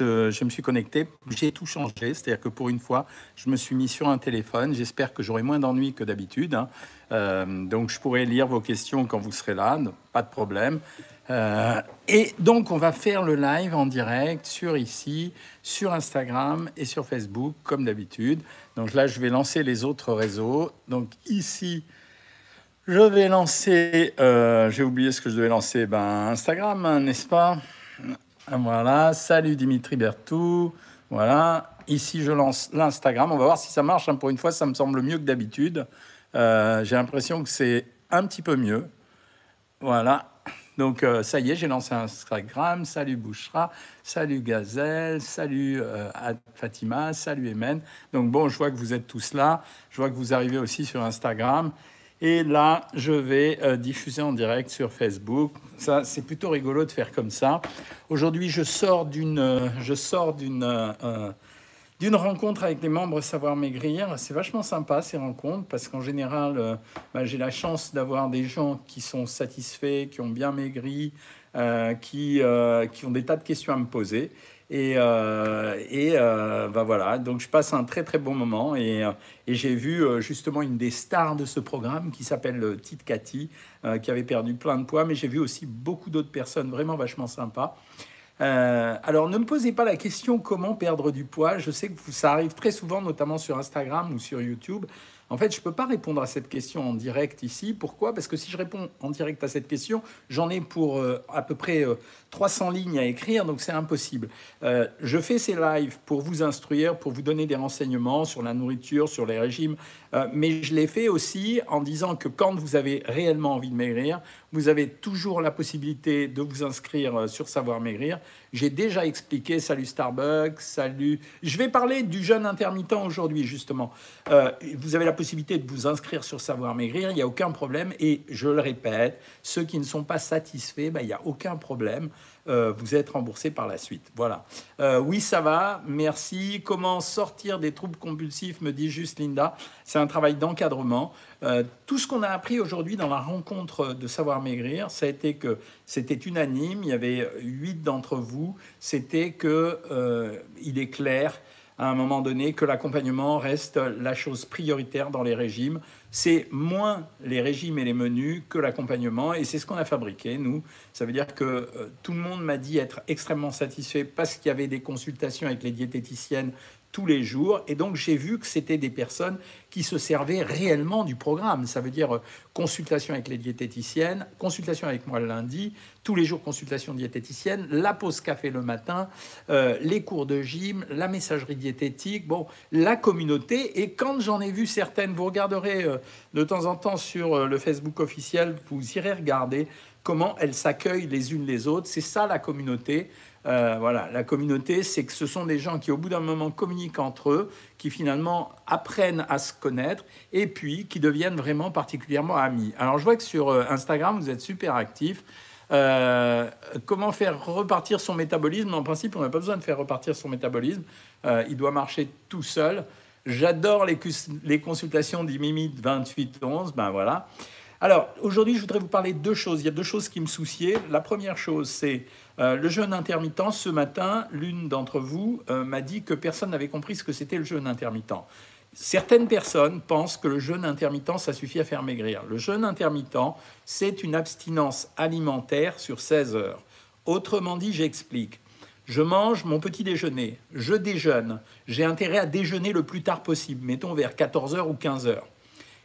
je, me suis connecté, j'ai tout changé. C'est-à-dire que pour une fois, je me suis mis sur un téléphone. J'espère que j'aurai moins d'ennuis que d'habitude. Hein. Euh, donc, je pourrai lire vos questions quand vous serez là, pas de problème. Euh, et donc, on va faire le live en direct sur ici, sur Instagram et sur Facebook, comme d'habitude. Donc là, je vais lancer les autres réseaux. Donc ici, je vais lancer, euh, j'ai oublié ce que je devais lancer, ben, Instagram, hein, n'est-ce pas? Voilà, salut Dimitri Bertou. Voilà, ici je lance l'Instagram. On va voir si ça marche. Hein. Pour une fois, ça me semble mieux que d'habitude. Euh, j'ai l'impression que c'est un petit peu mieux. Voilà, donc euh, ça y est, j'ai lancé Instagram. Salut Bouchra, salut Gazelle, salut Fatima, salut Emen. Donc bon, je vois que vous êtes tous là. Je vois que vous arrivez aussi sur Instagram. Et là, je vais euh, diffuser en direct sur Facebook. Ça, c'est plutôt rigolo de faire comme ça. Aujourd'hui, je sors d'une, euh, je sors d'une, euh, d'une rencontre avec les membres Savoir Maigrir. C'est vachement sympa ces rencontres parce qu'en général, bah, j'ai la chance d'avoir des gens qui sont satisfaits, qui ont bien maigri, qui, qui ont des tas de questions à me poser. Et, euh, et euh, bah voilà, donc je passe un très très bon moment. Et, euh, et j'ai vu justement une des stars de ce programme qui s'appelle Tite Cathy, qui avait perdu plein de poids, mais j'ai vu aussi beaucoup d'autres personnes vraiment vachement sympas. alors ne me posez pas la question comment perdre du poids. Je sais que ça arrive très souvent, notamment sur Instagram ou sur YouTube. En fait, je ne peux pas répondre à cette question en direct ici. Pourquoi? Parce que si je réponds en direct à cette question, j'en ai pour euh, à peu près 300 euh, lignes à écrire, donc c'est impossible. Euh, je fais ces lives pour vous instruire, pour vous donner des renseignements sur la nourriture, sur les régimes, mais je les fais aussi en disant que quand vous avez réellement envie de maigrir, vous avez toujours la possibilité de vous inscrire sur Savoir Maigrir. J'ai déjà expliqué, salut Starbucks, salut... Je vais parler du jeûne intermittent aujourd'hui, justement. vous avez la possibilité de vous inscrire sur Savoir Maigrir, il n'y a aucun problème. Et je le répète, ceux qui ne sont pas satisfaits, ben, il n'y a aucun problème. Euh, vous êtes remboursé par la suite. Voilà. Euh, oui, ça va, merci. Comment sortir des troubles compulsifs, me dit juste Linda. C'est un travail d'encadrement. Euh, tout ce qu'on a appris aujourd'hui dans la rencontre de Savoir Maigrir, ça a été que c'était unanime. Il y avait huit d'entre vous. C'était que il est clair à un moment donné que l'accompagnement reste la chose prioritaire dans les régimes. C'est moins les régimes et les menus que l'accompagnement, et c'est ce qu'on a fabriqué, nous. Ça veut dire que euh, tout le monde m'a dit être extrêmement satisfait parce qu'il y avait des consultations avec les diététiciennes tous les jours. Et donc, j'ai vu que c'était des personnes qui se servaient réellement du programme. Ça veut dire euh, consultation avec les diététiciennes, consultation avec moi le lundi, tous les jours consultation diététicienne, la pause café le matin, euh, les cours de gym, la messagerie diététique, bon, la communauté. Et quand j'en ai vu certaines, vous regarderez euh, de temps en temps sur le Facebook officiel, vous irez regarder comment elles s'accueillent les unes les autres. C'est ça la communauté. Euh, voilà, la communauté, c'est que ce sont des gens qui, au bout d'un moment, communiquent entre eux, qui finalement apprennent à se connaître et puis qui deviennent vraiment particulièrement amis. Alors, je vois que sur euh, Instagram, vous êtes super actifs. Euh, comment faire repartir son métabolisme? En principe, on n'a pas besoin de faire repartir son métabolisme. il doit marcher tout seul. J'adore les, les, consultations d'Imimi 2811. Ben voilà. Alors, aujourd'hui, je voudrais vous parler de deux choses. Il y a deux choses qui me souciaient. La première chose, c'est euh, le jeûne intermittent. Ce matin, l'une d'entre vous euh, m'a dit que personne n'avait compris ce que c'était le jeûne intermittent. Certaines personnes pensent que le jeûne intermittent, ça suffit à faire maigrir. Le jeûne intermittent, c'est une abstinence alimentaire sur 16 heures. Autrement dit, j'explique. Je mange mon petit déjeuner, je déjeune, j'ai intérêt à déjeuner le plus tard possible, mettons vers 14h ou 15h.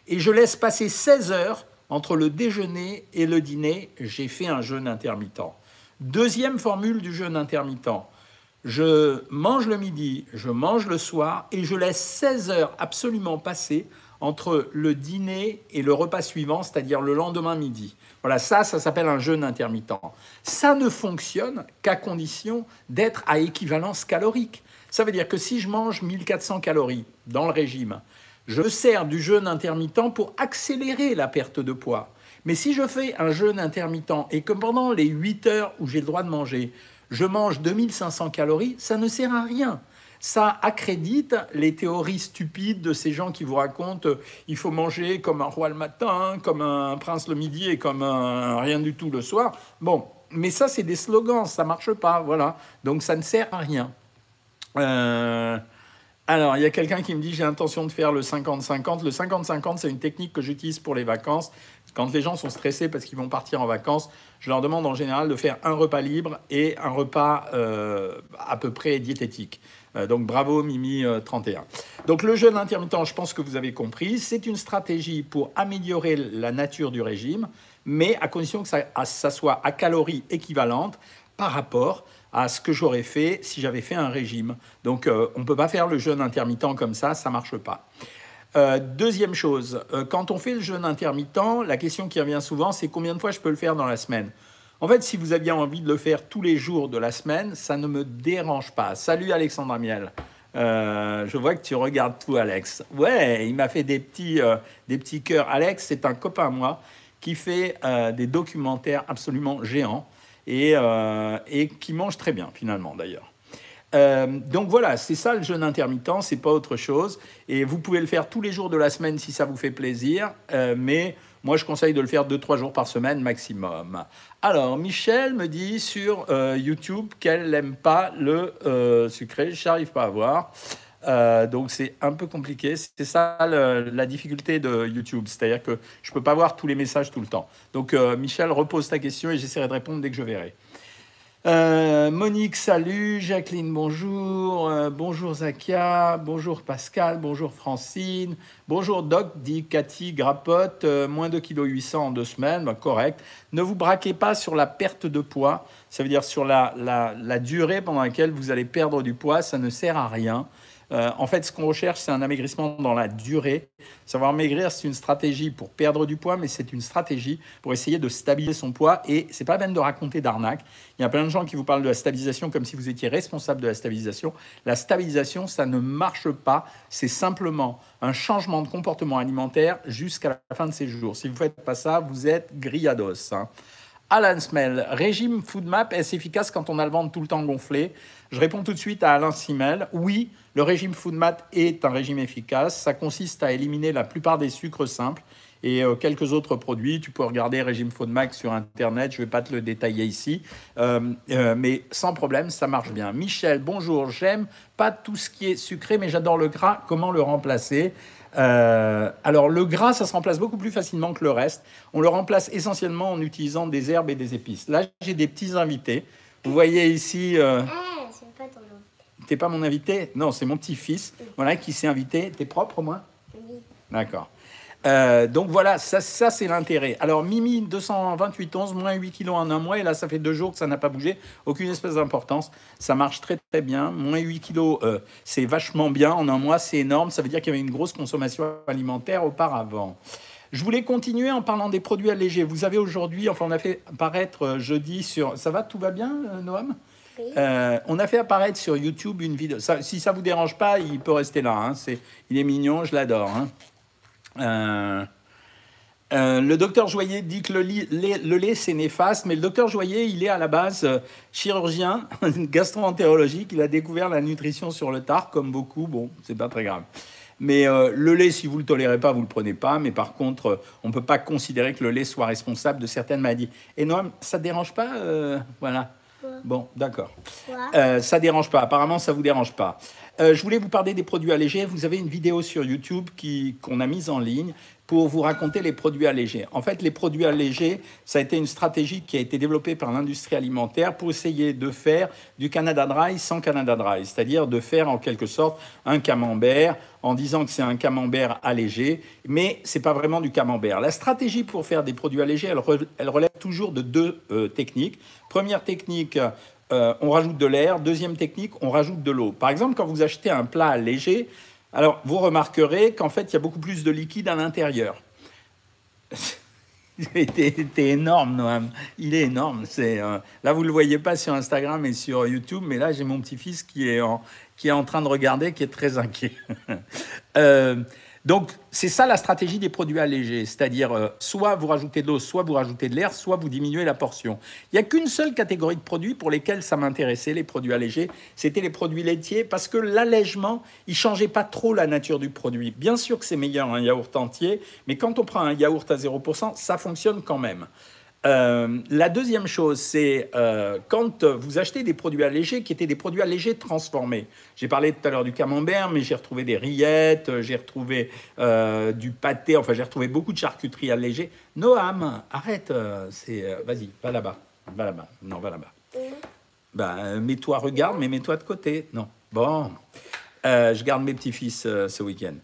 Et je laisse passer 16 heures entre le déjeuner et le dîner, j'ai fait un jeûne intermittent. Deuxième formule du jeûne intermittent. Je mange le midi, je mange le soir et je laisse 16 heures absolument passer entre le dîner et le repas suivant, c'est-à-dire le lendemain midi. Voilà, ça, ça s'appelle un jeûne intermittent. Ça ne fonctionne qu'à condition d'être à équivalence calorique. Ça veut dire que si je mange 1400 calories dans le régime, je sers du jeûne intermittent pour accélérer la perte de poids. Mais si je fais un jeûne intermittent et que pendant les 8 heures où j'ai le droit de manger, je mange 2500 calories, ça ne sert à rien. Ça accrédite les théories stupides de ces gens qui vous racontent euh, il faut manger comme un roi le matin, comme un prince le midi et comme un rien du tout le soir. Bon, mais ça, c'est des slogans, ça marche pas, voilà. Donc ça ne sert à rien. Euh, alors, il y a quelqu'un qui me dit j'ai l'intention de faire le 50-50. Le 50-50, c'est une technique que j'utilise pour les vacances. Quand les gens sont stressés parce qu'ils vont partir en vacances, je leur demande en général de faire un repas libre et un repas euh, à peu près diététique. Euh, donc bravo Mimi 31. Donc le jeûne intermittent, je pense que vous avez compris, c'est une stratégie pour améliorer la nature du régime, mais à condition que ça, soit à calories équivalentes par rapport à ce que j'aurais fait si j'avais fait un régime. Donc euh, on ne peut pas faire le jeûne intermittent comme ça, ça ne marche pas. Euh, deuxième chose, euh, quand on fait le jeûne intermittent, la question qui revient souvent, c'est combien de fois je peux le faire dans la semaine? En fait, si vous aviez envie de le faire tous les jours de la semaine, ça ne me dérange pas. Salut Alexandre Amiel. je vois que tu regardes tout, Alex. Ouais, il m'a fait des petits, des petits cœurs. Alex, c'est un copain à moi qui fait des documentaires absolument géants et qui mange très bien, finalement, d'ailleurs. Euh, donc voilà, c'est ça le jeûne intermittent, c'est pas autre chose. Et vous pouvez le faire tous les jours de la semaine si ça vous fait plaisir, euh, mais moi je conseille de le faire 2-3 jours par semaine maximum. Alors, Michel me dit sur euh, YouTube qu'elle n'aime pas le sucré, je n'arrive pas à voir. donc c'est un peu compliqué. C'est ça la difficulté de YouTube, c'est-à-dire que je ne peux pas voir tous les messages tout le temps. Donc Michel, repose ta question et j'essaierai de répondre dès que je verrai. Euh, Monique, salut. Jacqueline, bonjour. Euh, bonjour Zakia. Bonjour Pascal. Bonjour Francine. Bonjour Doc, dit Cathy Grapotte. Euh, moins de kg 800 en deux semaines. Bah, correct. Ne vous braquez pas sur la perte de poids. Ça veut dire sur la, la durée pendant laquelle vous allez perdre du poids. Ça ne sert à rien. Euh, en fait, ce qu'on recherche, c'est un amaigrissement dans la durée. Savoir maigrir, c'est une stratégie pour perdre du poids, mais c'est une stratégie pour essayer de stabiliser son poids. Et c'est pas la peine de raconter d'arnaque. Il y a plein de gens qui vous parlent de la stabilisation comme si vous étiez responsable de la stabilisation. La stabilisation, ça ne marche pas. C'est simplement un changement de comportement alimentaire jusqu'à la fin de ses jours. Si vous faites pas ça, vous êtes grillados. Hein. Alan Smell, régime Food Map, est-ce efficace quand on a le ventre tout le temps gonflé? Je réponds tout de suite à Alain Simel. Oui, le régime FoodMap est un régime efficace. Ça consiste à éliminer la plupart des sucres simples et euh, quelques autres produits. Tu peux regarder Régime FoodMap sur Internet, je ne vais pas te le détailler ici, euh, euh, mais sans problème, ça marche bien. Michel, bonjour, j'aime pas tout ce qui est sucré, mais j'adore le gras. Comment le remplacer? Alors le gras, ça se remplace beaucoup plus facilement que le reste. On le remplace essentiellement en utilisant des herbes et des épices. Là, j'ai des petits invités. Vous voyez ici... T'es pas mon invité? Non, c'est mon petit-fils, voilà, qui s'est invité. T'es propre, moi Oui. D'accord. Euh, donc voilà, ça, ça c'est l'intérêt. Alors Mimi, 228 11, moins 8 kilos en un mois, et là ça fait deux jours que ça n'a pas bougé, aucune espèce d'importance. Ça marche très très bien. Moins 8 kilos, euh, c'est vachement bien en un mois, c'est énorme. Ça veut dire qu'il y avait une grosse consommation alimentaire auparavant. Je voulais continuer en parlant des produits allégés. Vous avez aujourd'hui, enfin on a fait apparaître euh, jeudi sur... Ça va, tout va bien, Noam? Euh, on a fait apparaître sur YouTube une vidéo. si ça vous dérange pas, il peut rester là. Hein. il est mignon, je l'adore. Hein. Euh, euh, le docteur Joyer dit que le, lait, c'est néfaste, mais le docteur Joyer, il est à la base chirurgien gastro-entérologique. Il a découvert la nutrition sur le tard, comme beaucoup. Bon, c'est pas très grave. Mais le lait, si vous ne le tolérez pas, vous ne le prenez pas. Mais par contre, on ne peut pas considérer que le lait soit responsable de certaines maladies. Et non, ça ne dérange pas Voilà. Bon, d'accord. Euh, ça dérange pas. Apparemment, ça vous dérange pas. Euh, je voulais vous parler des produits allégés. Vous avez une vidéo sur YouTube qu'on a mise en ligne pour vous raconter les produits allégés. En fait, les produits allégés, ça a été une stratégie qui a été développée par l'industrie alimentaire pour essayer de faire du Canada Dry sans Canada Dry, c'est-à-dire de faire en quelque sorte un camembert en disant que c'est un camembert allégé, mais c'est pas vraiment du camembert. La stratégie pour faire des produits allégés, elle, relève toujours de deux euh, techniques. Première technique, euh, on rajoute de l'air. Deuxième technique, on rajoute de l'eau. Par exemple, quand vous achetez un plat léger, alors vous remarquerez qu'en fait, il y a beaucoup plus de liquide à l'intérieur. T'es énorme, Noam. Il est énorme. C'est euh, là, vous le voyez pas sur Instagram et sur YouTube, mais là, j'ai mon petit-fils qui est en qui est en train de regarder, qui est très inquiet. euh, donc, c'est ça la stratégie des produits allégés, c'est-à-dire euh, soit vous rajoutez de l'eau, soit vous rajoutez de l'air, soit vous diminuez la portion. Il n'y a qu'une seule catégorie de produits pour lesquels ça m'intéressait, les produits allégés, c'était les produits laitiers, parce que l'allègement, il changeait pas trop la nature du produit. Bien sûr que c'est meilleur un yaourt entier, mais quand on prend un yaourt à 0%, ça fonctionne quand même. Euh, la deuxième chose, c'est euh, quand vous achetez des produits allégés qui étaient des produits allégés transformés. J'ai parlé tout à l'heure du camembert, mais j'ai retrouvé des rillettes, j'ai retrouvé euh, du pâté, enfin j'ai retrouvé beaucoup de charcuterie allégée. Noam, arrête, vas-y, va là-bas, va là-bas, non, va là-bas. Ben, mets-toi, regarde, mais mets-toi de côté. Non, bon, je garde mes petits-fils ce week-end.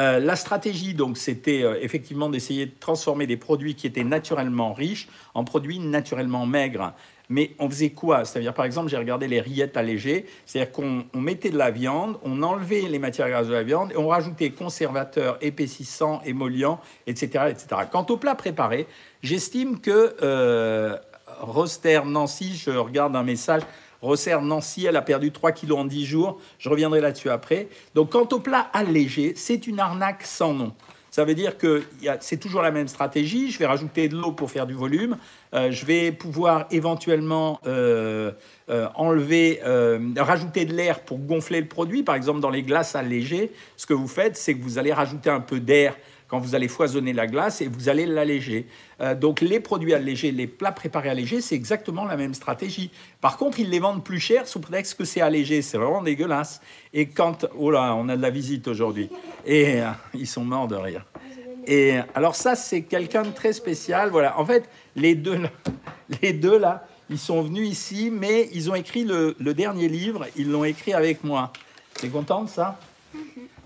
Euh, la stratégie, donc, c'était euh, effectivement d'essayer de transformer des produits qui étaient naturellement riches en produits naturellement maigres. Mais on faisait quoi? C'est-à-dire, par exemple, j'ai regardé les rillettes allégées, c'est-à-dire qu'on mettait de la viande, on enlevait les matières grasses de la viande et on rajoutait conservateurs, épaississants, émollients, etc. etc. Quant au plat préparé, j'estime que euh, Roster Nancy, je regarde un message, Resserre Nancy, elle a perdu 3 kilos en 10 jours. Je reviendrai là-dessus après. Donc, quant au plat allégé, c'est une arnaque sans nom. Ça veut dire que c'est toujours la même stratégie. Je vais rajouter de l'eau pour faire du volume. Euh, je vais pouvoir éventuellement euh, euh, enlever, rajouter de l'air pour gonfler le produit. Par exemple, dans les glaces allégées, ce que vous faites, c'est que vous allez rajouter un peu d'air quand vous allez foisonner la glace et vous allez l'alléger. Euh, donc les produits allégés, les plats préparés allégés, c'est exactement la même stratégie. Par contre, ils les vendent plus cher sous prétexte que c'est allégé. C'est vraiment dégueulasse. Et quand... Oh là, on a de la visite aujourd'hui. Et euh, ils sont morts de rire. Et alors ça, c'est quelqu'un de très spécial. Voilà. En fait, les deux, les deux là, ils sont venus ici, mais ils ont écrit le, le dernier livre. Ils l'ont écrit avec moi. T'es content de ça?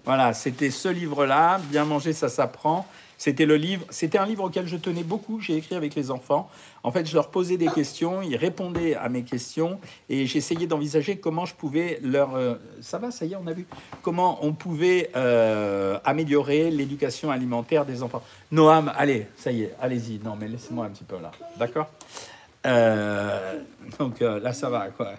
Voilà, c'était ce livre-là, Bien manger, ça s'apprend. C'était le livre, c'était un livre auquel je tenais beaucoup. J'ai écrit avec les enfants. En fait, je leur posais des questions, ils répondaient à mes questions, et j'essayais d'envisager comment je pouvais leur. Euh, ça va, ça y est, on a vu. Comment on pouvait euh, améliorer l'éducation alimentaire des enfants. Noam, allez, ça y est, allez-y. Non, mais laissez-moi un petit peu là, d'accord? Euh, Donc là, ça va, quoi.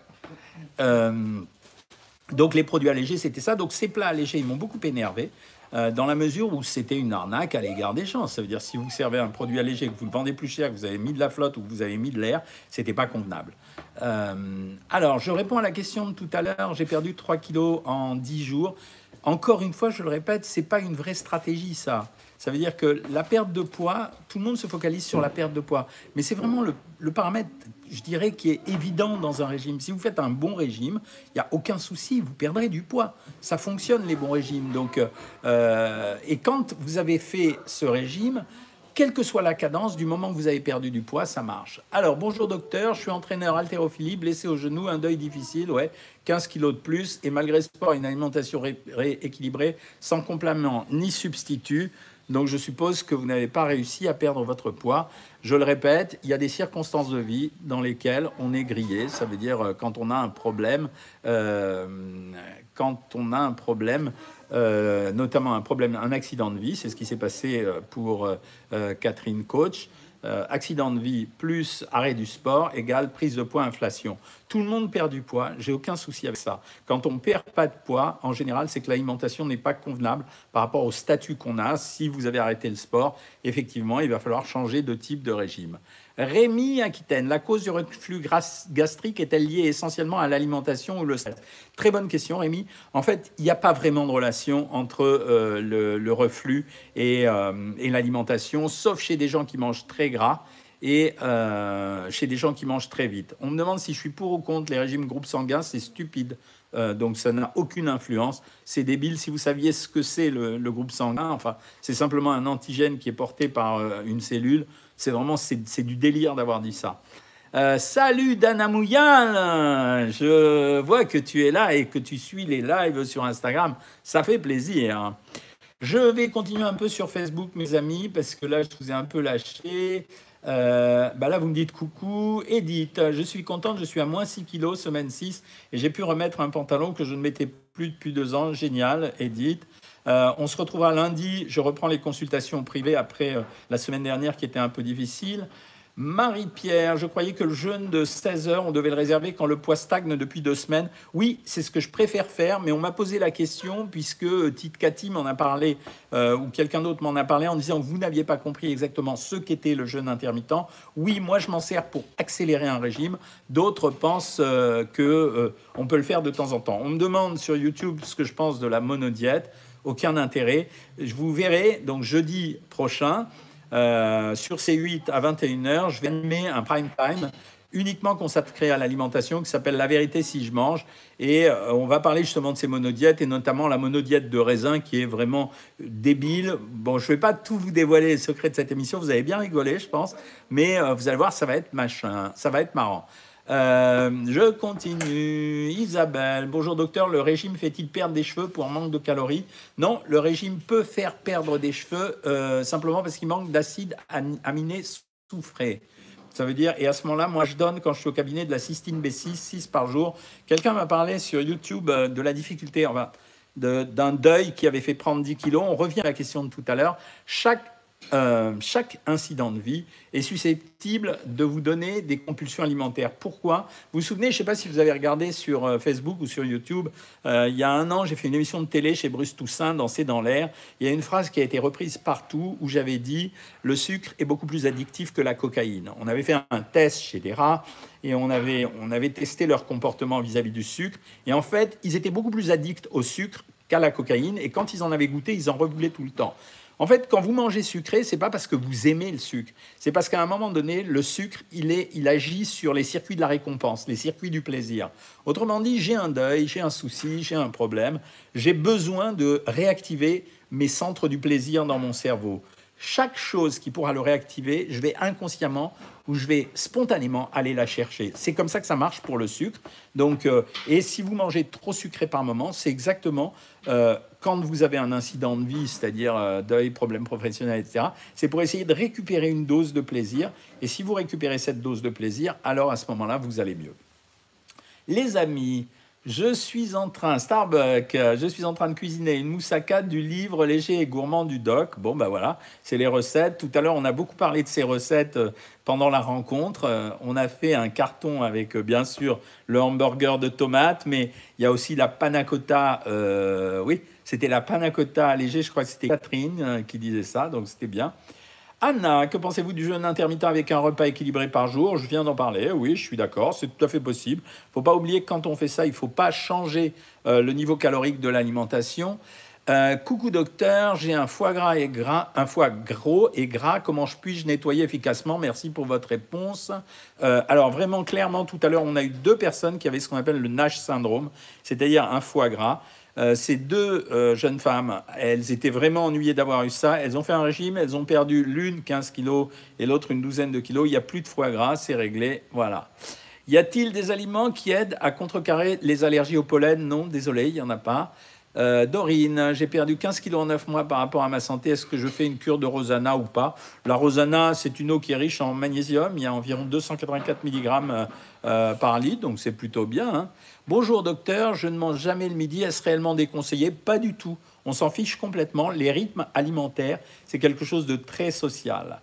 Donc les produits allégés, c'était ça. Donc ces plats allégés, ils m'ont beaucoup énervé. Euh, dans la mesure où c'était une arnaque à l'égard des gens. Ça veut dire si vous servez un produit allégé, que vous le vendez plus cher, que vous avez mis de la flotte ou que vous avez mis de l'air, c'était pas convenable. Euh, alors, je réponds à la question de tout à l'heure. J'ai perdu 3 kilos en 10 jours. Encore une fois, je le répète, c'est pas une vraie stratégie, ça. Ça veut dire que la perte de poids, tout le monde se focalise sur la perte de poids. Mais c'est vraiment le, paramètre, je dirais, qui est évident dans un régime. Si vous faites un bon régime, il n'y a aucun souci, vous perdrez du poids. Ça fonctionne, les bons régimes. Donc, euh, et quand vous avez fait ce régime, quelle que soit la cadence, du moment que vous avez perdu du poids, ça marche. Alors, bonjour docteur, je suis entraîneur haltérophilie, blessé au genou, un deuil difficile, ouais, 15 kilos de plus, et malgré sport, une alimentation rééquilibrée, sans complément ni substitut. Donc je suppose que vous n'avez pas réussi à perdre votre poids. Je le répète, il y a des circonstances de vie dans lesquelles on est grillé. Ça veut dire euh, quand on a un problème, euh, quand on a un problème, euh, notamment un problème, un accident de vie. C'est ce qui s'est passé pour Catherine Coach. Euh, accident de vie plus arrêt du sport égale prise de poids inflation. Tout le monde perd du poids, j'ai aucun souci avec ça. Quand on perd pas de poids, en général, c'est que l'alimentation n'est pas convenable par rapport au statut qu'on a. Si vous avez arrêté le sport, effectivement, il va falloir changer de type de régime. Rémi Aquitaine, la cause du reflux gastrique est-elle liée essentiellement à l'alimentation ou le stress? Très bonne question, Rémi. En fait, il n'y a pas vraiment de relation entre euh, le, reflux euh, et, l'alimentation, sauf chez des gens qui mangent très gras et euh, chez des gens qui mangent très vite. On me demande si je suis pour ou contre les régimes groupes sanguins, c'est stupide. donc ça n'a aucune influence. C'est débile. Si vous saviez ce que c'est le, le, groupe sanguin, enfin, c'est simplement un antigène qui est porté par une cellule. C'est vraiment, c'est du délire d'avoir dit ça. Euh, salut Dana Mouyal, je vois que tu es là et que tu suis les lives sur Instagram, ça fait plaisir. Je vais continuer un peu sur Facebook, mes amis, parce que là, je vous ai un peu lâché. Euh, bah là, vous me dites coucou. Edith, je suis contente, je suis à moins 6 kilos, semaine 6, et j'ai pu remettre un pantalon que je ne mettais plus depuis deux ans. Génial, Edith. Euh, on se retrouvera lundi. Je reprends les consultations privées après euh, la semaine dernière qui était un peu difficile. Marie-Pierre, je croyais que le jeûne de 16 heures, on devait le réserver quand le poids stagne depuis deux semaines. Oui, c'est ce que je préfère faire, mais on m'a posé la question puisque euh, Tite Cathy m'en a parlé ou quelqu'un d'autre m'en a parlé en disant que vous n'aviez pas compris exactement ce qu'était le jeûne intermittent. Oui, moi je m'en sers pour accélérer un régime. D'autres pensent que on peut le faire de temps en temps. On me demande sur YouTube ce que je pense de la monodiète aucun intérêt. Je vous verrai donc jeudi prochain. euh, sur ces 8 à 21h, je vais animer un prime time uniquement consacré à l'alimentation qui s'appelle La vérité si je mange. Et euh, on va parler justement de ces monodiètes et notamment la monodiète de raisin qui est vraiment débile. Bon, je ne vais pas tout vous dévoiler les secrets de cette émission, vous avez bien rigolé, je pense, mais euh, vous allez voir, ça va être machin, ça va être marrant. Euh, je continue. Isabelle, bonjour docteur, le régime fait-il perdre des cheveux pour manque de calories? Non, le régime peut faire perdre des cheveux simplement parce qu'il manque d'acides aminés soufrés. Ça veut dire, et à ce moment-là, moi, je donne, quand je suis au cabinet, de la cystine B6, 6 par jour. Quelqu'un m'a parlé sur YouTube euh, de la difficulté, enfin, d'un deuil qui avait fait prendre 10 kilos. On revient à la question de tout à l'heure. Chaque euh, chaque incident de vie est susceptible de vous donner des compulsions alimentaires. Pourquoi? Vous vous souvenez, je ne sais pas si vous avez regardé sur euh, Facebook ou sur YouTube, euh, il y a un an, j'ai fait une émission de télé chez Bruce Toussaint, Danser dans l'air. Il y a une phrase qui a été reprise partout où j'avais dit le sucre est beaucoup plus addictif que la cocaïne. On avait fait un test chez des rats et on avait, on avait testé leur comportement vis-à-vis -vis du sucre. Et en fait, ils étaient beaucoup plus addicts au sucre qu'à la cocaïne. Et quand ils en avaient goûté, ils en revoulaient tout le temps. En fait, quand vous mangez sucré, c'est pas parce que vous aimez le sucre, c'est parce qu'à un moment donné, le sucre, il, est, il agit sur les circuits de la récompense, les circuits du plaisir. Autrement dit, j'ai un deuil, j'ai un souci, j'ai un problème, j'ai besoin de réactiver mes centres du plaisir dans mon cerveau. Chaque chose qui pourra le réactiver, je vais inconsciemment ou je vais spontanément aller la chercher. C'est comme ça que ça marche pour le sucre. Donc, euh, et si vous mangez trop sucré par moment, c'est exactement euh, quand vous avez un incident de vie, c'est-à-dire euh, deuil, problème professionnel, etc., c'est pour essayer de récupérer une dose de plaisir. Et si vous récupérez cette dose de plaisir, alors à ce moment-là, vous allez mieux. Les amis, je suis en train, Starbucks, je suis en train de cuisiner une moussaka du livre léger et gourmand du doc. Bon, ben voilà, c'est les recettes. Tout à l'heure, on a beaucoup parlé de ces recettes euh, pendant la rencontre. Euh, on a fait un carton avec, bien sûr, le hamburger de tomates, mais il y a aussi la panna cotta. oui, c'était la panna cotta léger. Je crois que c'était Catherine qui disait ça, donc c'était bien. Anna, que pensez-vous du jeûne intermittent avec un repas équilibré par jour? Je viens d'en parler, oui, je suis d'accord, c'est tout à fait possible. Il ne faut pas oublier que quand on fait ça, il ne faut pas changer euh, le niveau calorique de l'alimentation. Euh, coucou docteur, j'ai un foie gras et gras, un foie gros et gras. Comment je puis-je nettoyer efficacement? Merci pour votre réponse. Euh, alors vraiment clairement, tout à l'heure, on a eu deux personnes qui avaient ce qu'on appelle le Nash syndrome, c'est-à-dire un foie gras. Euh, ces deux euh, jeunes femmes, elles étaient vraiment ennuyées d'avoir eu ça. Elles ont fait un régime, elles ont perdu l'une 15 kilos et l'autre une douzaine de kilos. Il n'y a plus de foie gras, c'est réglé. Voilà. Y a-t-il des aliments qui aident à contrecarrer les allergies au pollen? Non, désolé, il n'y en a pas. Euh, Dorine, j'ai perdu 15 kilos en 9 mois par rapport à ma santé. Est-ce que je fais une cure de Rosana ou pas? La Rosana, c'est une eau qui est riche en magnésium. Il y a environ 284 mg par litre, donc c'est plutôt bien. Hein. Bonjour docteur, je ne mange jamais le midi, est-ce réellement déconseillé? Pas du tout. On s'en fiche complètement. Les rythmes alimentaires, c'est quelque chose de très social.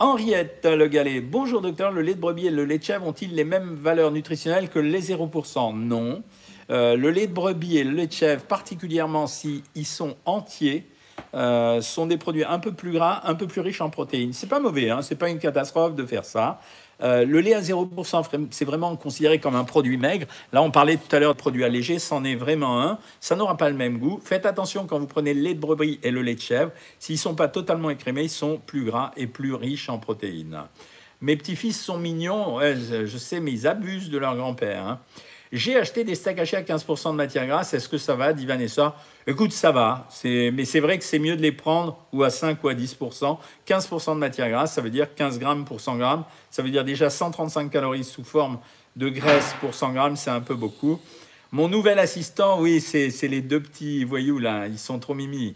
Henriette Le Galet, bonjour docteur, le lait de brebis et le lait de chèvre ont-ils les mêmes valeurs nutritionnelles que les 0% Non. Euh, le lait de brebis et le lait de chèvre, particulièrement s'ils sont entiers, euh, sont des produits un peu plus gras, un peu plus riches en protéines. C'est pas mauvais, hein, c'est pas une catastrophe de faire ça. Euh, le lait à 0%, c'est vraiment considéré comme un produit maigre. Là, on parlait tout à l'heure de produits allégés, c'en est vraiment un. Ça n'aura pas le même goût. Faites attention quand vous prenez le lait de brebis et le lait de chèvre. S'ils ne sont pas totalement écrémés, ils sont plus gras et plus riches en protéines. Mes petits-fils sont mignons, je sais, mais ils abusent de leur grand-père. Hein. J'ai acheté des steaks hachés à 15% de matière grasse. Est-ce que ça va, dit Vanessa? Écoute, ça va. Mais c'est vrai que c'est mieux de les prendre ou à 5 ou à 10%. 15% de matière grasse, ça veut dire 15 grammes pour 100 grammes. Ça veut dire déjà 135 calories sous forme de graisse pour 100 grammes. C'est un peu beaucoup. Mon nouvel assistant, oui, c'est les deux petits voyous là. Ils sont trop mimi.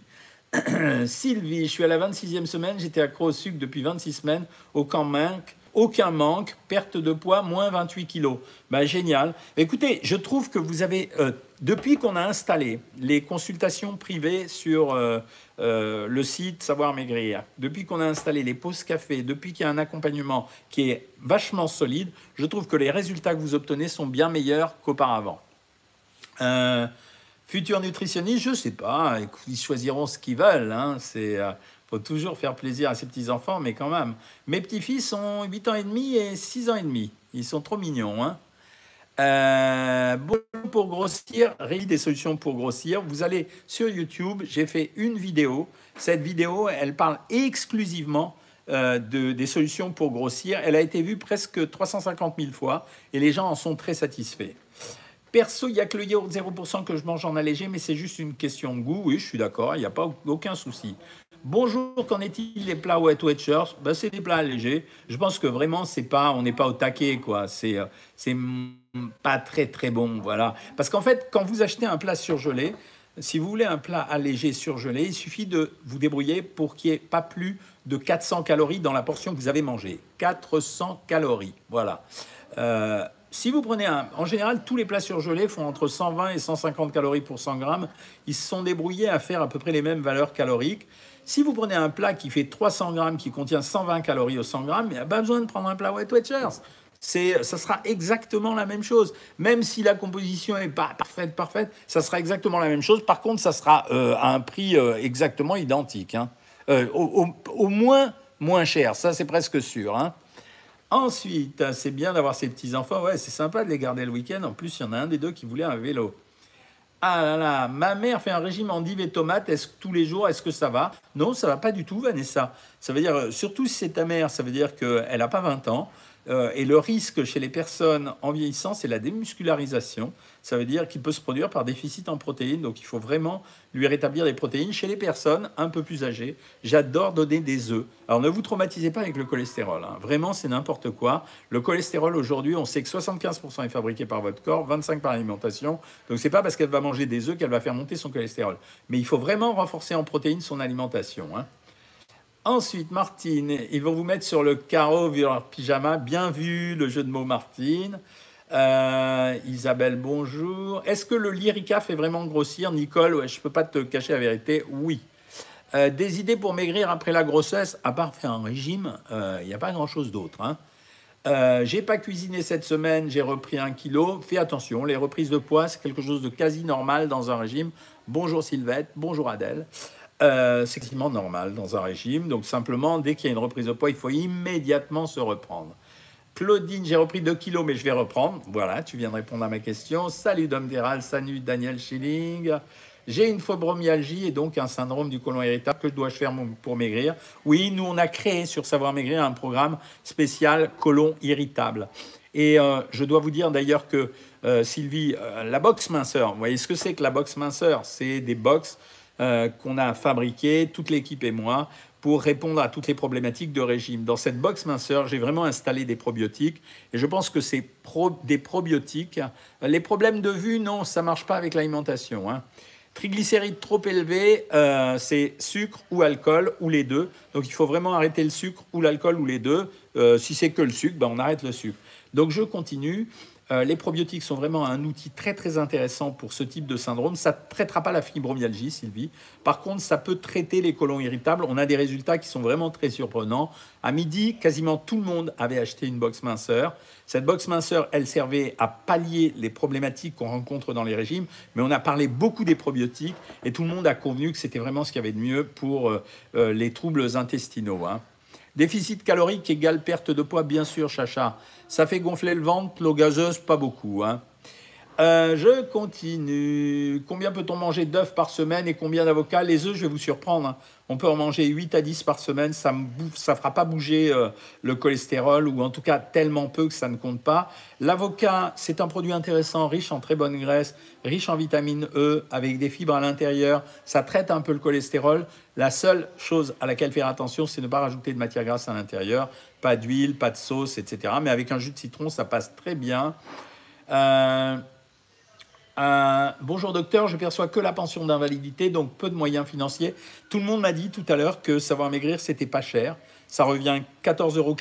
Sylvie, je suis à la 26e semaine. J'étais accro au sucre depuis 26 semaines au camp Minc aucun manque, perte de poids, moins 28 kilos. Ben, génial. Écoutez, je trouve que vous avez, euh, depuis qu'on a installé les consultations privées sur euh, euh, le site Savoir Maigrir, depuis qu'on a installé les pauses café, depuis qu'il y a un accompagnement qui est vachement solide, je trouve que les résultats que vous obtenez sont bien meilleurs qu'auparavant. Futur nutritionniste, je ne sais pas, ils choisiront ce qu'ils veulent. Hein. C'est faut toujours faire plaisir à ses petits-enfants, mais quand même. Mes petits-fils ont 8 ans et demi et 6 ans et demi. Ils sont trop mignons. Hein euh, pour grossir, Rémi des solutions pour grossir. Vous allez sur YouTube, j'ai fait une vidéo. Cette vidéo, elle parle exclusivement euh, de, des solutions pour grossir. Elle a été vue presque 350 000 fois et les gens en sont très satisfaits. Perso, il n'y a que le yaourt 0% que je mange en allégé, mais c'est juste une question de goût. Oui, je suis d'accord, il n'y a pas aucun souci. Bonjour, qu'en est-il des plats Wet Watchers ben, C'est des plats allégés. Je pense que vraiment, c'est pas, on n'est pas au taquet, quoi. C'est, euh, c'est pas très très bon, voilà. Parce qu'en fait, quand vous achetez un plat surgelé, si vous voulez un plat allégé surgelé, il suffit de vous débrouiller pour qu'il n'y ait pas plus de 400 calories dans la portion que vous avez mangée. 400 calories, voilà. Euh, si vous prenez un... En général, tous les plats surgelés font entre 120 et 150 calories pour 100 grammes. Ils se sont débrouillés à faire à peu près les mêmes valeurs caloriques. Si vous prenez un plat qui fait 300 grammes, qui contient 120 calories au 100 grammes, il n'y a pas besoin de prendre un plat Wet Watchers. C'est, ça sera exactement la même chose. Même si la composition n'est pas parfaite, parfaite, ça sera exactement la même chose. Par contre, ça sera euh, à un prix euh, exactement identique. Hein. Euh, au, moins moins cher, ça c'est presque sûr. Hein. Ensuite, c'est bien d'avoir ces petits-enfants. Ouais, c'est sympa de les garder le week-end. En plus, il y en a un des deux qui voulait un vélo. Ah là là, ma mère fait un régime endive et tomates. Est-ce que tous les jours, est-ce que ça va? Non, ça va pas du tout, Vanessa. Ça veut dire, euh, surtout si c'est ta mère, ça veut dire qu'elle n'a pas 20 ans. Euh, et le risque chez les personnes en vieillissant, c'est la démuscularisation. Ça veut dire qu'il peut se produire par déficit en protéines. Donc il faut vraiment lui rétablir les protéines. Chez les personnes un peu plus âgées, j'adore donner des œufs. Alors ne vous traumatisez pas avec le cholestérol. Hein. Vraiment, c'est n'importe quoi. Le cholestérol, aujourd'hui, on sait que 75% est fabriqué par votre corps, 25% par l'alimentation. Donc c'est pas parce qu'elle va manger des œufs qu'elle va faire monter son cholestérol. Mais il faut vraiment renforcer en protéines son alimentation. Hein. Ensuite, Martine, ils vont vous mettre sur le carreau vu leur pyjama. Bien vu le jeu de mots, Martine. Euh, Isabelle, bonjour. Est-ce que le Lyrica fait vraiment grossir Nicole, je ne peux pas te cacher la vérité, oui. Euh, des idées pour maigrir après la grossesse, à part faire un régime, il euh, n'y a pas grand-chose d'autre. Hein. j'ai pas cuisiné cette semaine, j'ai repris un kilo. Fais attention, les reprises de poids, c'est quelque chose de quasi normal dans un régime. Bonjour Sylvette, bonjour Adèle. Euh, c'est quasiment normal dans un régime. Donc simplement, dès qu'il y a une reprise de poids, il faut immédiatement se reprendre. Claudine, j'ai repris 2 kilos, mais je vais reprendre. Voilà, tu viens de répondre à ma question. Salut Dom Déral, salut Daniel Schilling. J'ai une fibromyalgie et donc un syndrome du côlon irritable. Que dois-je faire pour maigrir? Oui, nous, on a créé sur Savoir Maigrir un programme spécial côlon irritable. Et euh, je dois vous dire d'ailleurs que euh, Sylvie, la boxe minceur, vous voyez ce que c'est que la boxe minceur? C'est des box euh, qu'on a fabriqué, toute l'équipe et moi, pour répondre à toutes les problématiques de régime. Dans cette box minceur, j'ai vraiment installé des probiotiques et je pense que c'est des probiotiques. Les problèmes de vue, non, ça marche pas avec l'alimentation. Hein. Triglycérides trop élevés, euh, c'est sucre ou alcool ou les deux. Donc il faut vraiment arrêter le sucre ou l'alcool ou les deux. Euh, si c'est que le sucre, ben, on arrête le sucre. Donc je continue. Euh, les probiotiques sont vraiment un outil très très intéressant pour ce type de syndrome. Ça ne traitera pas la fibromyalgie, Sylvie. Par contre, ça peut traiter les colons irritables. On a des résultats qui sont vraiment très surprenants. À midi, quasiment tout le monde avait acheté une box minceur. Cette box minceur, elle servait à pallier les problématiques qu'on rencontre dans les régimes, mais on a parlé beaucoup des probiotiques et tout le monde a convenu que c'était vraiment ce qu'il y avait de mieux pour euh, euh, les troubles intestinaux. Hein. Déficit calorique égale perte de poids, bien sûr, Chacha. Ça fait gonfler le ventre, l'eau gazeuse, pas beaucoup. Hein. Euh, je continue. Combien peut-on manger d'œufs par semaine et combien d'avocats? Les œufs, je vais vous surprendre. Hein. On peut en manger 8 à 10 par semaine. Ça ne fera pas bouger euh, le cholestérol, ou en tout cas tellement peu que ça ne compte pas. L'avocat, c'est un produit intéressant, riche en très bonne graisse, riche en vitamine E, avec des fibres à l'intérieur. Ça traite un peu le cholestérol. La seule chose à laquelle faire attention, c'est ne pas rajouter de matière grasse à l'intérieur. Pas d'huile, pas de sauce, etc. Mais avec un jus de citron, ça passe très bien. Euh, euh, bonjour docteur, je perçois que la pension d'invalidité, donc peu de moyens financiers. Tout le monde m'a dit tout à l'heure que savoir maigrir, c'était pas cher. Ça revient 14,90 euros,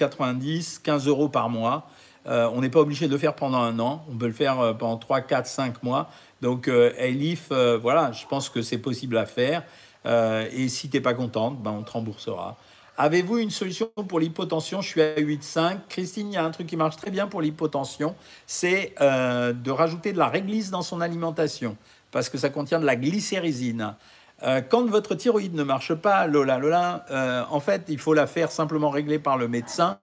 15 euros par mois. Euh, on n'est pas obligé de le faire pendant un an. On peut le faire euh, pendant 3, 4, 5 mois. Donc, Elif, voilà, je pense que c'est possible à faire. et si tu n'es pas contente, ben, on te remboursera. Avez-vous une solution pour l'hypotension? Je suis à 8,5. Christine, il y a un truc qui marche très bien pour l'hypotension, c'est euh, de rajouter de la réglisse dans son alimentation, parce que ça contient de la glycérésine. Euh, quand votre thyroïde ne marche pas, Lola, Lola, euh, en fait, il faut la faire simplement régler par le médecin.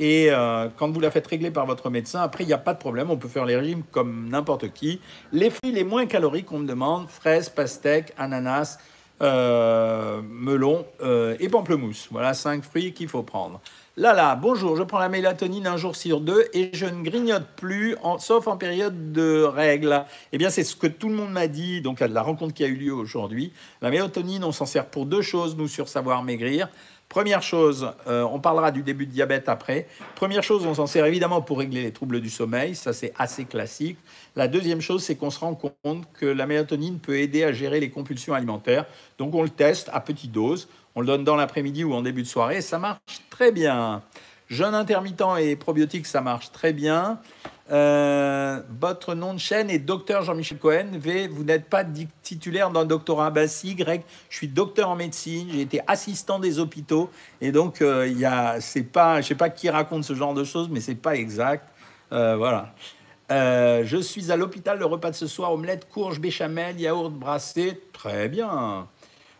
Et quand vous la faites régler par votre médecin, après, il n'y a pas de problème. On peut faire les régimes comme n'importe qui. Les fruits les moins caloriques, on me demande fraises, pastèques, ananas, melon et pamplemousse. Voilà cinq fruits qu'il faut prendre. Là, là, bonjour, je prends la mélatonine un jour sur deux et je ne grignote plus, sauf en période de règles. Eh bien, c'est ce que tout le monde m'a dit, donc à la rencontre qui a eu lieu aujourd'hui. La mélatonine, on s'en sert pour deux choses, nous, sur Savoir Maigrir. Première chose, euh, on parlera du début de diabète après. Première chose, on s'en sert évidemment pour régler les troubles du sommeil, ça c'est assez classique. La deuxième chose, c'est qu'on se rend compte que la mélatonine peut aider à gérer les compulsions alimentaires. Donc on le teste à petite dose. On le donne dans l'après-midi ou en début de soirée, ça marche très bien. Jeûne intermittent et probiotiques, ça marche très bien. Euh, votre nom de chaîne est docteur Jean-Michel Cohen. Vous n'êtes pas titulaire d'un doctorat. Bah si, Greg, je suis docteur en médecine, j'ai été assistant des hôpitaux. Et donc, euh, il y c'est pas, je sais pas qui raconte ce genre de choses, mais c'est pas exact. Euh, voilà. je suis à l'hôpital, le repas de ce soir, omelette, courge, béchamel, yaourt brassé. Très bien.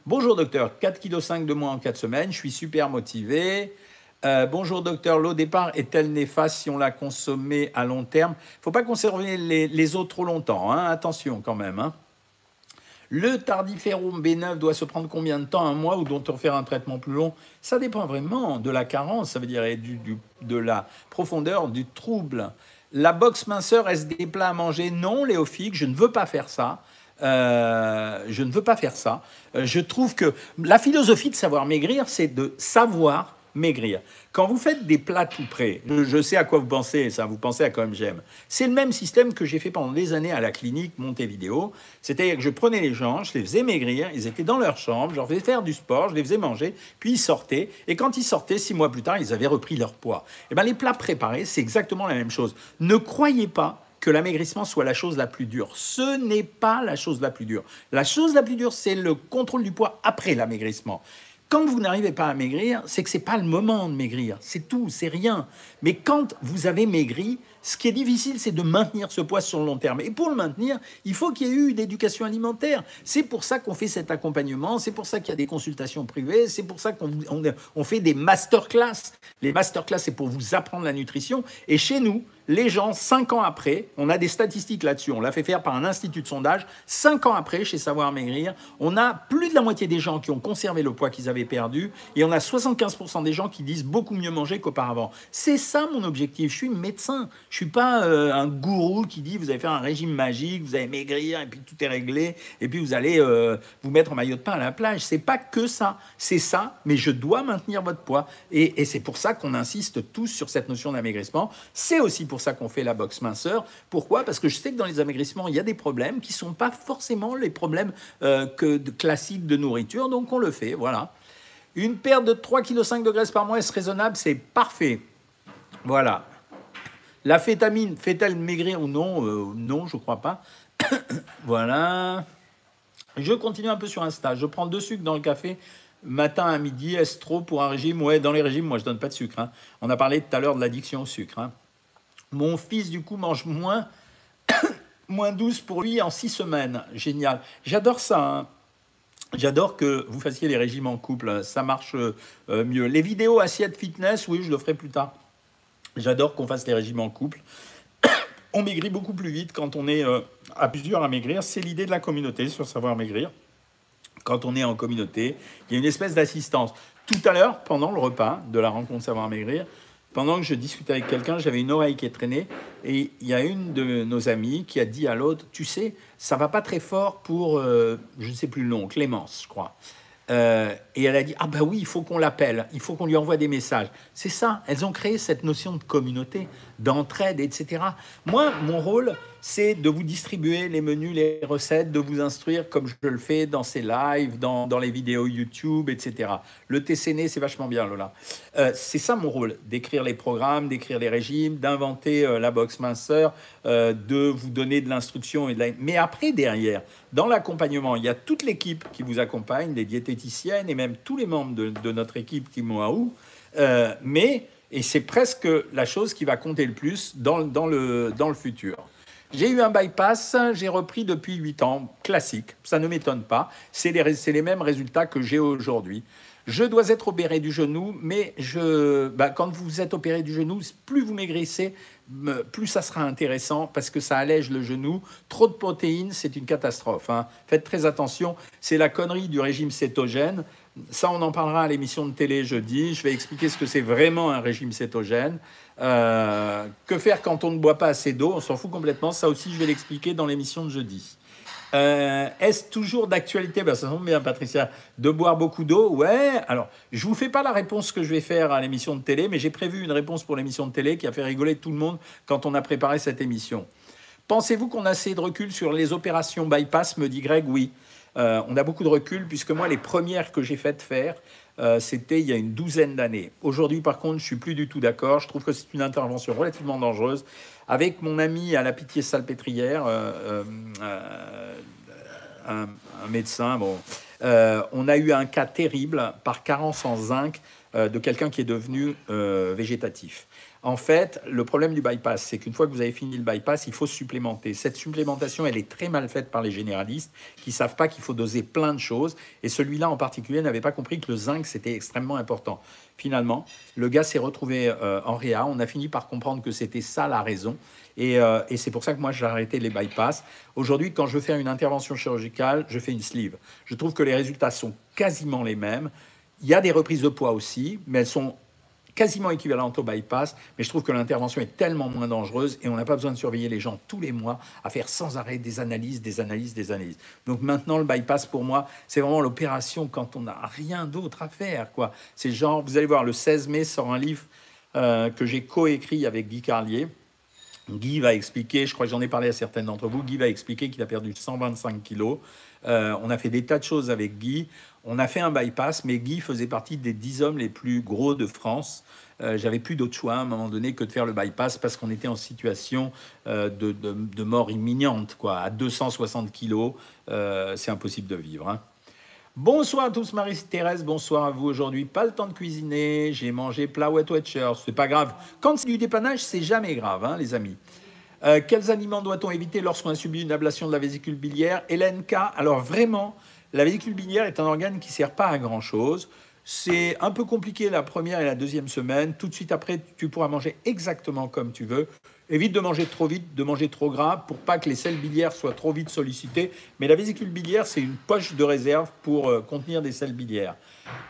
Bonjour docteur, 4,5 kg de moins en 4 semaines, je suis super motivé. Euh, bonjour docteur, l'eau départ est-elle néfaste si on l'a consommée à long terme? Il faut pas conserver les, eaux trop longtemps, hein. attention quand même. Hein. Le tardiférum B9 doit se prendre combien de temps? Un mois ou doit-on faire un traitement plus long? Ça dépend vraiment de la carence, ça veut dire de la profondeur du trouble. La boxe minceur, est-ce des plats à manger? Non, Léophique, je ne veux pas faire ça. Euh, je ne veux pas faire ça. Euh, je trouve que la philosophie de savoir maigrir, c'est de savoir maigrir. Quand vous faites des plats tout prêts, je sais à quoi vous pensez, ça, vous pensez à quoi j'aime. C'est le même système que j'ai fait pendant des années à la clinique Montevideo. C'est-à-dire que je prenais les gens, je les faisais maigrir, ils étaient dans leur chambre, je leur faisais faire du sport, je les faisais manger, puis ils sortaient. Et quand ils sortaient, six mois plus tard, ils avaient repris leur poids. Et eh bien les plats préparés, c'est exactement la même chose. Ne croyez pas que l'amaigrissement soit la chose la plus dure. Ce n'est pas la chose la plus dure. La chose la plus dure, c'est le contrôle du poids après l'amaigrissement. Quand vous n'arrivez pas à maigrir, c'est que ce n'est pas le moment de maigrir. C'est tout, c'est rien. Mais quand vous avez maigri, ce qui est difficile, c'est de maintenir ce poids sur le long terme. Et pour le maintenir, il faut qu'il y ait eu une éducation alimentaire. C'est pour ça qu'on fait cet accompagnement, c'est pour ça qu'il y a des consultations privées, c'est pour ça qu'on on fait des masterclass. Les masterclass, c'est pour vous apprendre la nutrition. Et chez nous, les gens, cinq ans après, on a des statistiques là-dessus, on l'a fait faire par un institut de sondage, cinq ans après, chez Savoir Maigrir, on a plus de la moitié des gens qui ont conservé le poids qu'ils avaient perdu, et on a 75% des gens qui disent beaucoup mieux manger qu'auparavant. C'est ça mon objectif, je suis médecin, je suis pas euh, un gourou qui dit vous allez faire un régime magique, vous allez maigrir, et puis tout est réglé, et puis vous allez euh, vous mettre en maillot de pain à la plage. C'est pas que ça, c'est ça, mais je dois maintenir votre poids. Et, c'est pour ça qu'on insiste tous sur cette notion d'amaigrissement. C'est aussi pour ça qu'on fait la boxe minceur. Pourquoi? Parce que je sais que dans les amaigrissements, il y a des problèmes qui ne sont pas forcément les problèmes euh, que classiques de nourriture, donc on le fait, voilà. Une perte de 3,5 kg de graisse par mois, est-ce raisonnable? C'est parfait. Voilà. La fétamine, fait-elle maigrir ou non euh, Non, je crois pas. voilà. Je continue un peu sur Insta. Je prends deux sucres dans le café matin à midi. Est-ce trop pour un régime? Ouais, dans les régimes, moi, je donne pas de sucre. Hein. On a parlé tout à l'heure de l'addiction au sucre. Hein. Mon fils, du coup, mange moins, moins 12 pour lui en 6 semaines. Génial. J'adore ça. Hein. J'adore que vous fassiez les régimes en couple. Ça marche euh, mieux. Les vidéos assiette fitness, oui, je le ferai plus tard. J'adore qu'on fasse les régimes en couple. on maigrit beaucoup plus vite quand on est euh, à plusieurs à maigrir. C'est l'idée de la communauté sur savoir maigrir. Quand on est en communauté, il y a une espèce d'assistance. Tout à l'heure, pendant le repas de la rencontre Savoir Maigrir, pendant que je discutais avec quelqu'un, j'avais une oreille qui est traînée et il y a une de nos amies qui a dit à l'autre, tu sais, ça va pas très fort pour, euh, je ne sais plus le nom, Clémence, je crois. Euh, et elle a dit, ah ben oui, il faut qu'on l'appelle, il faut qu'on lui envoie des messages. C'est ça, elles ont créé cette notion de communauté, d'entraide, etc. Moi, mon rôle, c'est de vous distribuer les menus, les recettes, de vous instruire comme je le fais dans ces lives, dans, dans les vidéos YouTube, etc. Le TCN, c'est vachement bien, Lola. Euh, c'est ça mon rôle, d'écrire les programmes, d'écrire les régimes, d'inventer euh, la box minceur, euh, de vous donner de l'instruction. et de. Mais après, derrière, dans l'accompagnement, il y a toute l'équipe qui vous accompagne, les diététiciennes et même tous les membres de, de notre équipe Timoaou. mais, et c'est presque la chose qui va compter le plus dans, dans, le, dans le futur. J'ai eu un bypass, j'ai repris depuis 8 ans, classique, ça ne m'étonne pas, c'est les, les, mêmes résultats que j'ai aujourd'hui. Je dois être opéré du genou, mais je, bah, quand vous êtes opéré du genou, plus vous maigrissez, plus ça sera intéressant parce que ça allège le genou. Trop de protéines, c'est une catastrophe. Hein. Faites très attention. C'est la connerie du régime cétogène. Ça, on en parlera à l'émission de télé jeudi. Je vais expliquer ce que c'est vraiment un régime cétogène. Euh, que faire quand on ne boit pas assez d'eau? On s'en fout complètement. Ça aussi, je vais l'expliquer dans l'émission de jeudi. Euh, est-ce toujours d'actualité? Ben, Ça tombe bien, Patricia. De boire beaucoup d'eau? Ouais. Alors, je vous fais pas la réponse que je vais faire à l'émission de télé, mais j'ai prévu une réponse pour l'émission de télé qui a fait rigoler tout le monde quand on a préparé cette émission. Pensez-vous qu'on a assez de recul sur les opérations bypass? Me dit Greg, oui. Euh, on a beaucoup de recul puisque moi, les premières que j'ai faites faire, euh, c'était il y a une douzaine d'années. Aujourd'hui, par contre, je suis plus du tout d'accord. Je trouve que c'est une intervention relativement dangereuse. Avec mon ami à la Pitié-Salpêtrière, euh, un, un, médecin, bon, on a eu un cas terrible par carence en zinc de quelqu'un qui est devenu végétatif. En fait, le problème du bypass, c'est qu'une fois que vous avez fini le bypass, il faut supplémenter. Cette supplémentation, elle est très mal faite par les généralistes qui ne savent pas qu'il faut doser plein de choses. Et celui-là en particulier n'avait pas compris que le zinc, c'était extrêmement important. Finalement, le gars s'est retrouvé euh, en réa. On a fini par comprendre que c'était ça la raison. Et, euh, et c'est pour ça que moi, j'ai arrêté les bypass. Aujourd'hui, quand je veux faire une intervention chirurgicale, je fais une sleeve. Je trouve que les résultats sont quasiment les mêmes. Il y a des reprises de poids aussi, mais elles sont quasiment équivalente au bypass, mais je trouve que l'intervention est tellement moins dangereuse et on n'a pas besoin de surveiller les gens tous les mois à faire sans arrêt des analyses, des analyses, des analyses. Donc maintenant, le bypass, pour moi, c'est vraiment l'opération quand on n'a rien d'autre à faire. quoi. C'est genre, vous allez voir, le 16 mai sort un livre euh, que j'ai coécrit avec Guy Carlier. Guy va expliquer, je crois que j'en ai parlé à certaines d'entre vous, Guy va expliquer qu'il a perdu 125 kilos. Euh, on a fait des tas de choses avec Guy. On a fait un bypass, mais Guy faisait partie des 10 hommes les plus gros de France. Euh, j'avais plus d'autre choix à un moment donné que de faire le bypass parce qu'on était en situation euh, de, mort imminente. Quoi. À 260 kilos, euh, c'est impossible de vivre. Hein. Bonsoir à tous, Marie-Thérèse, bonsoir à vous aujourd'hui. Pas le temps de cuisiner, j'ai mangé plat wet watcher, c'est pas grave. Quand c'est du dépannage, c'est jamais grave, hein, les amis. quels aliments doit-on éviter lorsqu'on a subi une ablation de la vésicule biliaire? Hélène K, alors vraiment, la vésicule biliaire est un organe qui ne sert pas à grand-chose. C'est un peu compliqué la première et la deuxième semaine. Tout de suite après, tu pourras manger exactement comme tu veux. Évite de manger trop vite, de manger trop gras pour pas que les sels biliaires soient trop vite sollicités. Mais la vésicule biliaire, c'est une poche de réserve pour euh, contenir des sels biliaires.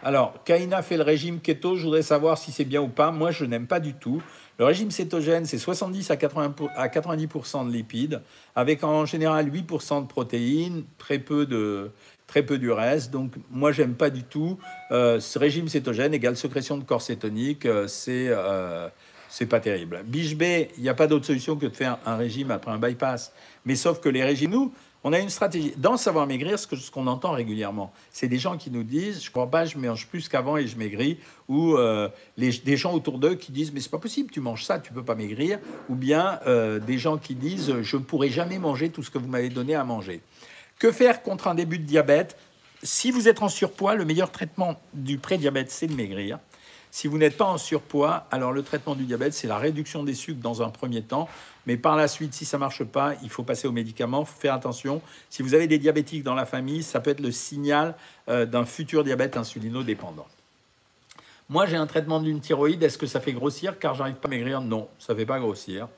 Alors, Kaina fait le régime keto. Je voudrais savoir si c'est bien ou pas. Moi, je n'aime pas du tout. Le régime cétogène, c'est 70 à, 80, à 90% de lipides, avec en général 8% de protéines, très peu de, très peu du reste. Donc moi, j'aime pas du tout. Euh, ce régime cétogène égale sécrétion de corps cétonique, euh, c'est euh, c'est pas terrible. Biche B, il n'y a pas d'autre solution que de faire un régime après un bypass. Mais sauf que les régimes, nous, on a une stratégie. Dans Savoir Maigrir, ce qu'on entend régulièrement, c'est des gens qui nous disent Je crois pas, je mange plus qu'avant et je maigris. Ou les, des gens autour d'eux qui disent Mais c'est pas possible, tu manges ça, tu peux pas maigrir. Ou bien des gens qui disent Je ne pourrai jamais manger tout ce que vous m'avez donné à manger. Que faire contre un début de diabète? Si vous êtes en surpoids, le meilleur traitement du prédiabète, c'est de maigrir. Si vous n'êtes pas en surpoids, alors le traitement du diabète, c'est la réduction des sucres dans un premier temps. Mais par la suite, si ça ne marche pas, il faut passer aux médicaments. faire attention. Si vous avez des diabétiques dans la famille, ça peut être le signal euh, d'un futur diabète insulino-dépendant. Moi, j'ai un traitement d'une thyroïde. Est-ce que ça fait grossir? Car j'arrive pas à maigrir? Non, ça ne fait pas grossir.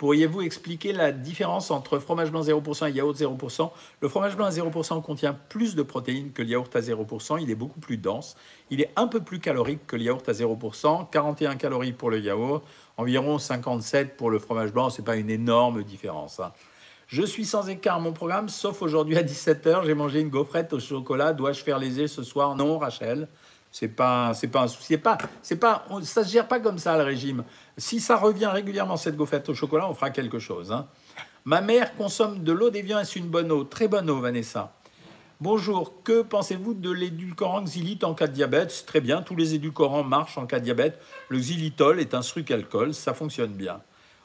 Pourriez-vous expliquer la différence entre fromage blanc 0% et yaourt 0% Le fromage blanc à 0% contient plus de protéines que le yaourt à 0%. Il est beaucoup plus dense. Il est un peu plus calorique que le yaourt à 0%. 41 calories pour le yaourt, environ 57 pour le fromage blanc. Ce n'est pas une énorme différence. Hein. Je suis sans écart mon programme, sauf aujourd'hui à 17h. J'ai mangé une gaufrette au chocolat. Dois-je faire les ce soir? Non, Rachel. C'est pas, c'est pas un souci. Pas, c'est pas, ça se gère pas comme ça le régime. Si ça revient régulièrement cette gaufrette au chocolat, on fera quelque chose. Hein. Ma mère consomme de l'eau d'évian. Est-ce une bonne eau? Très bonne eau, Vanessa. Bonjour. Que pensez-vous de l'édulcorant xylite en cas de diabète? Très bien. Tous les édulcorants marchent en cas de diabète. Le xylitol est un alcool. Ça fonctionne bien.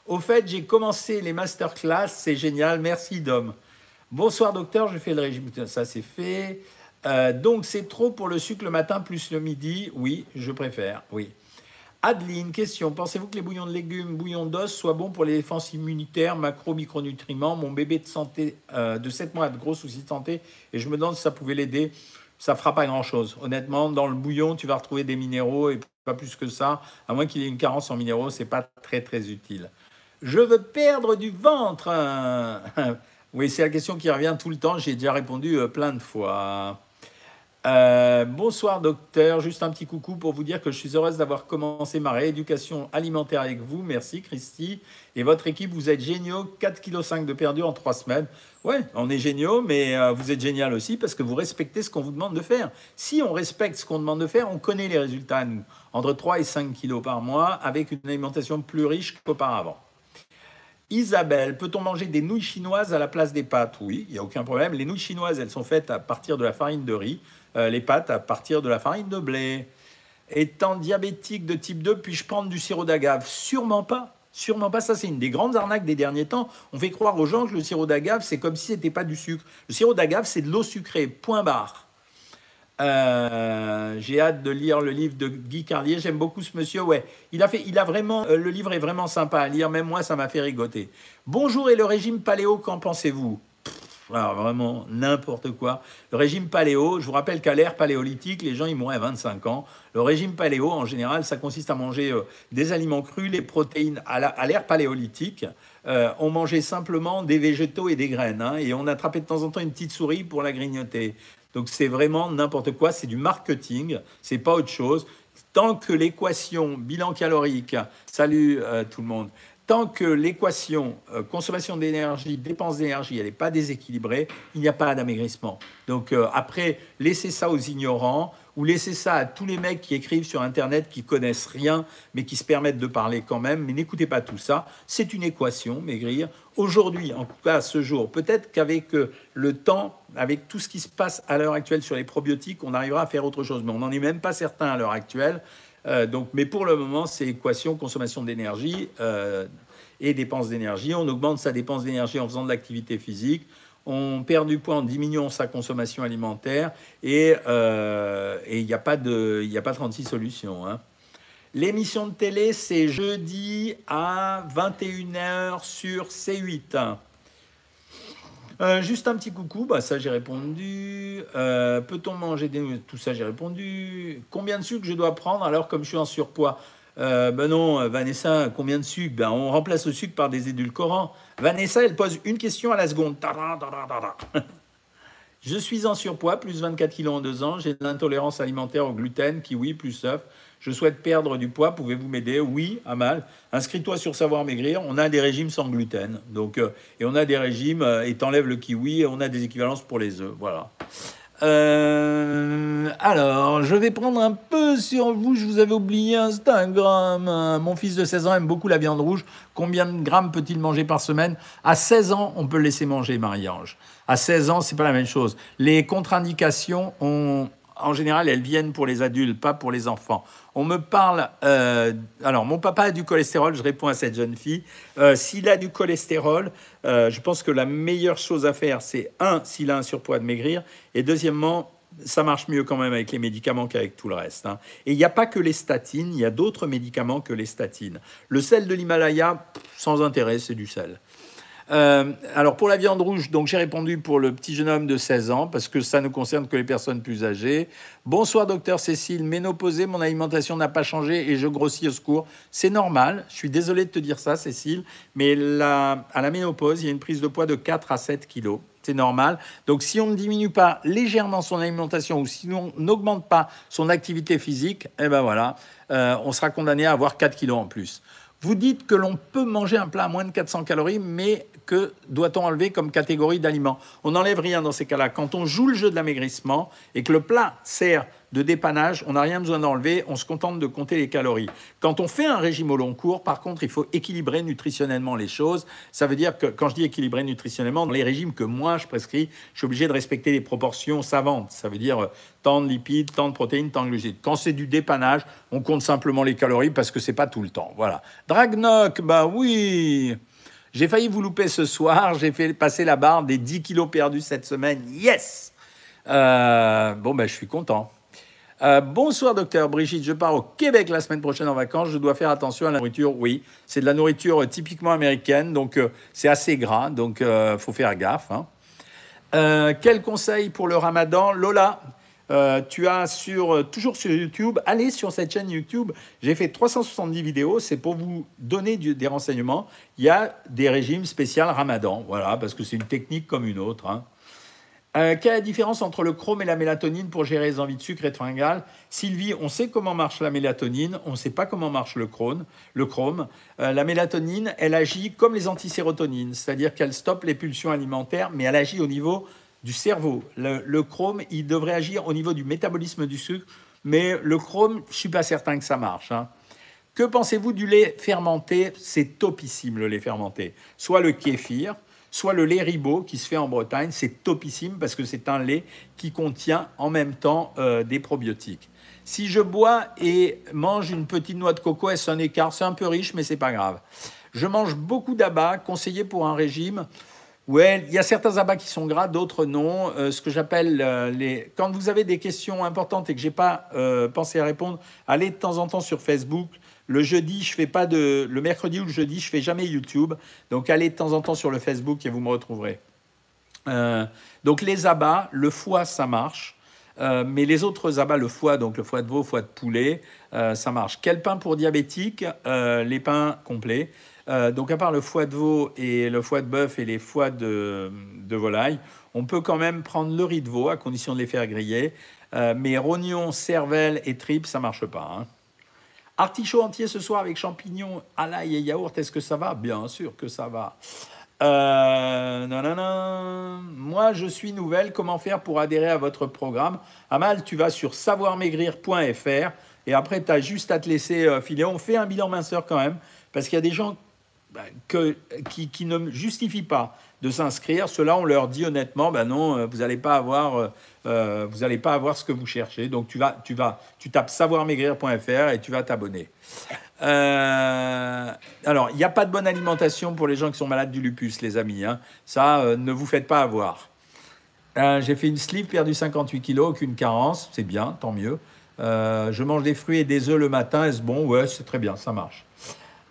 Au fait, j'ai commencé les masterclass. C'est génial. Merci, Dom. Bonsoir, docteur. Je fais le régime. Ça, c'est fait. Euh, donc c'est trop pour le sucre le matin plus le midi Oui, je préfère, oui. Adeline, question. Pensez-vous que les bouillons de légumes, bouillons d'os soient bons pour les défenses immunitaires, macro, micronutriments? Mon bébé de santé euh, de 7 mois a de gros soucis de santé et je me demande si ça pouvait l'aider. ça fera pas grand-chose. Honnêtement, dans le bouillon, tu vas retrouver des minéraux et pas plus que ça. À moins qu'il ait une carence en minéraux, c'est pas très très utile. Je veux perdre du ventre. Oui, c'est la question qui revient tout le temps. J'ai déjà répondu euh, plein de fois. Euh, bonsoir docteur, juste un petit coucou pour vous dire que je suis heureuse d'avoir commencé ma rééducation alimentaire avec vous. Merci Christy. Et votre équipe, vous êtes géniaux. 4,5 kg de perdu en 3 semaines. Ouais, on est géniaux, mais euh, vous êtes génial aussi parce que vous respectez ce qu'on vous demande de faire. Si on respecte ce qu'on demande de faire, on connaît les résultats, nous. Entre 3 et 5 kg par mois avec une alimentation plus riche qu'auparavant. Isabelle, peut-on manger des nouilles chinoises à la place des pâtes? Oui, il n'y a aucun problème. Les nouilles chinoises, elles sont faites à partir de la farine de riz. Euh, les pâtes à partir de la farine de blé. Étant diabétique de type 2, puis-je prendre du sirop d'agave? Sûrement pas. Sûrement pas. Ça, c'est une des grandes arnaques des derniers temps. On fait croire aux gens que le sirop d'agave, c'est comme si ce n'était pas du sucre. Le sirop d'agave, c'est de l'eau sucrée. Point barre. Euh, j'ai hâte de lire le livre de Guy Carlier. J'aime beaucoup ce monsieur. Ouais, il a fait, il a vraiment, euh, le livre est vraiment sympa à lire. Même moi, ça m'a fait rigoter. Bonjour et le régime paléo, qu'en pensez-vous? Alors vraiment n'importe quoi. Le régime paléo, je vous rappelle qu'à l'ère paléolithique, les gens ils mouraient à 25 ans. Le régime paléo, en général, ça consiste à manger euh, des aliments crus, les protéines. À l'ère paléolithique, euh, on mangeait simplement des végétaux et des graines. Hein, et on attrapait de temps en temps une petite souris pour la grignoter. Donc c'est vraiment n'importe quoi, c'est du marketing, c'est pas autre chose. Tant que l'équation bilan calorique, salut euh, tout le monde, Tant que l'équation euh, consommation d'énergie, dépense d'énergie, elle n'est pas déséquilibrée, il n'y a pas d'amaigrissement. Donc euh, après, laissez ça aux ignorants ou laissez ça à tous les mecs qui écrivent sur Internet, qui connaissent rien, mais qui se permettent de parler quand même. Mais n'écoutez pas tout ça. C'est une équation, maigrir. Aujourd'hui, en tout cas ce jour, peut-être qu'avec euh, le temps, avec tout ce qui se passe à l'heure actuelle sur les probiotiques, on arrivera à faire autre chose. Mais on n'en est même pas certain à l'heure actuelle. Euh, donc, mais pour le moment, c'est équation consommation d'énergie euh, et dépense d'énergie. On augmente sa dépense d'énergie en faisant de l'activité physique. On perd du poids en diminuant sa consommation alimentaire et euh, il n'y a, pas de, a pas 36 solutions. Hein. L'émission de télé, c'est jeudi à 21h sur C8. Euh, juste un petit coucou, bah, ça j'ai répondu. Euh, peut-on manger des Tout ça j'ai répondu. Combien de sucre je dois prendre alors comme je suis en surpoids? Euh, Ben non, Vanessa, combien de sucre ben, On remplace le sucre par des édulcorants. Vanessa, elle pose une question à la seconde. je suis en surpoids, plus 24 kilos en deux ans. J'ai de l'intolérance alimentaire au gluten, kiwi, plus œuf. Je souhaite perdre du poids, pouvez-vous m'aider? Oui, Amal. Inscris-toi sur Savoir Maigrir. On a des régimes sans gluten. Donc, euh, et on a des régimes, euh, et t'enlèves le kiwi, on a des équivalences pour les œufs. Voilà. Euh, alors, je vais prendre un peu sur vous. Je vous avais oublié Instagram. Mon fils de 16 ans aime beaucoup la viande rouge. Combien de grammes peut-il manger par semaine? À 16 ans, on peut le laisser manger, Marie-Ange. À 16 ans, c'est pas la même chose. Les contre-indications, en général, elles viennent pour les adultes, pas pour les enfants. On me parle. Euh, alors, mon papa a du cholestérol, je réponds à cette jeune fille. Euh, s'il a du cholestérol, euh, je pense que la meilleure chose à faire, c'est un, s'il a un surpoids, de maigrir. Et deuxièmement, ça marche mieux quand même avec les médicaments qu'avec tout le reste. Hein. Et il n'y a pas que les statines, il y a d'autres médicaments que les statines. Le sel de l'Himalaya, sans intérêt, c'est du sel. Euh, alors pour la viande rouge, donc j'ai répondu pour le petit jeune homme de 16 ans parce que ça ne concerne que les personnes plus âgées. Bonsoir docteur Cécile, ménopausée, mon alimentation n'a pas changé et je grossis au secours. C'est normal, je suis désolé de te dire ça Cécile, mais à la ménopause, il y a une prise de poids de 4 à 7 kilos. C'est normal. Donc, si on ne diminue pas légèrement son alimentation ou si on n'augmente pas son activité physique, eh ben voilà, euh, on sera condamné à avoir 4 kilos en plus. Vous dites que l'on peut manger un plat à moins de 400 calories, mais que doit-on enlever comme catégorie d'aliments? On n'enlève rien dans ces cas-là. Quand on joue le jeu de l'amaigrissement et que le plat sert de dépannage, on n'a rien besoin d'enlever, on se contente de compter les calories. Quand on fait un régime au long cours, par contre, il faut équilibrer nutritionnellement les choses. Ça veut dire que quand je dis équilibrer nutritionnellement, dans les régimes que moi je prescris, je suis obligé de respecter les proportions savantes. Ça veut dire euh, tant de lipides, tant de protéines, tant de glucides. Quand c'est du dépannage, on compte simplement les calories parce que c'est pas tout le temps. Voilà. Dragnoc, bah oui. J'ai failli vous louper ce soir. J'ai fait passer la barre des 10 kilos perdus cette semaine. Yes euh, Bon, ben, je suis content. Euh, bonsoir docteur Brigitte, je pars au Québec la semaine prochaine en vacances. Je dois faire attention à la nourriture. Oui, c'est de la nourriture euh, typiquement américaine, donc c'est assez gras, donc il faut faire gaffe. Hein. quel conseil pour le ramadan? Lola, Euh, tu as sur, toujours sur YouTube, allez sur cette chaîne YouTube. J'ai fait 370 vidéos, c'est pour vous donner des renseignements. Il y a des régimes spéciaux Ramadan, voilà, parce que c'est une technique comme une autre. Hein. Euh, quelle est la différence entre le chrome et la mélatonine pour gérer les envies de sucre et de fringales? Sylvie, on sait comment marche la mélatonine, on ne sait pas comment marche le chrome. Le chrome. Euh, la mélatonine, elle agit comme les antisérotonines, c'est-à-dire qu'elle stoppe les pulsions alimentaires, mais elle agit au niveau du cerveau. Le, chrome, il devrait agir au niveau du métabolisme du sucre, mais le chrome, je suis pas certain que ça marche. Hein. Que pensez-vous du lait fermenté? C'est topissime le lait fermenté. Soit le kéfir, soit le lait ribot qui se fait en Bretagne. C'est topissime parce que c'est un lait qui contient en même temps euh, des probiotiques. Si je bois et mange une petite noix de coco, est-ce un écart? C'est un peu riche, mais c'est pas grave. Je mange beaucoup d'abats, conseillés pour un régime. Ouais, il y a certains abats qui sont gras, d'autres non. Euh, ce que j'appelle euh, les. Quand vous avez des questions importantes et que j'ai pas pensé à répondre, allez de temps en temps sur Facebook. Le jeudi, je fais pas de. Le mercredi ou le jeudi, je fais jamais YouTube. Donc allez de temps en temps sur le Facebook et vous me retrouverez. Euh, donc les abats, le foie, ça marche. Euh, mais les autres abats, le foie, donc le foie de veau, foie de poulet, euh, ça marche. Quel pain pour diabétiques Les pains complets. Donc à part le foie de veau et le foie de bœuf et les foies de, volaille, on peut quand même prendre le riz de veau à condition de les faire griller. mais rognons, cervelle et tripes, ça marche pas. Hein. Artichaut entier ce soir avec champignons à l'ail et yaourt, est-ce que ça va? Bien sûr que ça va. Euh, Moi, je suis nouvelle. Comment faire pour adhérer à votre programme? Amal, tu vas sur savoirmaigrir.fr et après, tu as juste à te laisser euh, filer. On fait un bilan minceur quand même parce qu'il y a des gens que, qui, ne justifient pas de s'inscrire. Ceux-là, on leur dit honnêtement, ben non, euh, vous n'allez pas avoir euh, euh, vous n'allez pas avoir ce que vous cherchez. Donc tu vas, tu vas, tu tapes savoirmaigrir.fr et tu vas t'abonner. Alors, il n'y a pas de bonne alimentation pour les gens qui sont malades du lupus, les amis. Hein. Ça, ne vous faites pas avoir. J'ai fait une sleeve, perdu 58 kilos, aucune carence, c'est bien, tant mieux. je mange des fruits et des œufs le matin, est-ce bon? Ouais, c'est très bien, ça marche.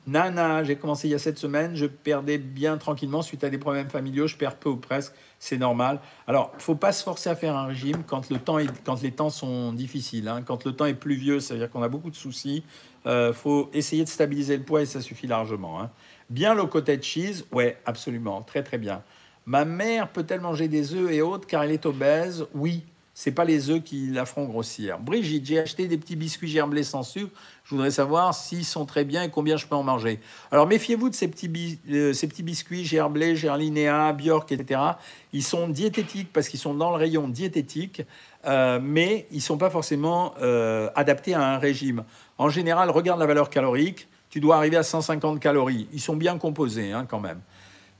Nana, j'ai commencé il y a sept semaines, je perdais bien tranquillement suite à des problèmes familiaux, je perds peu ou presque, c'est normal. Alors, faut pas se forcer à faire un régime quand, le temps quand les temps sont difficiles. Hein. Quand le temps est pluvieux, c'est-à-dire qu'on a beaucoup de soucis, euh, faut essayer de stabiliser le poids et ça suffit largement. Hein. Bien le de cheese Ouais, absolument, très très bien. Ma mère peut-elle manger des œufs et autres car elle est obèse? Oui, c'est pas les œufs qui la feront grossir. Brigitte, j'ai acheté des petits biscuits gerblés sans sucre. Je voudrais savoir s'ils sont très bien et combien je peux en manger. Alors méfiez-vous de ces petits, euh, biscuits gerblés, gerlinéa, Bjork, etc. Ils sont diététiques parce qu'ils sont dans le rayon diététique, euh, mais ils ne sont pas forcément euh, adaptés à un régime. En général, regarde la valeur calorique. Tu dois arriver à 150 calories. Ils sont bien composés hein, quand même.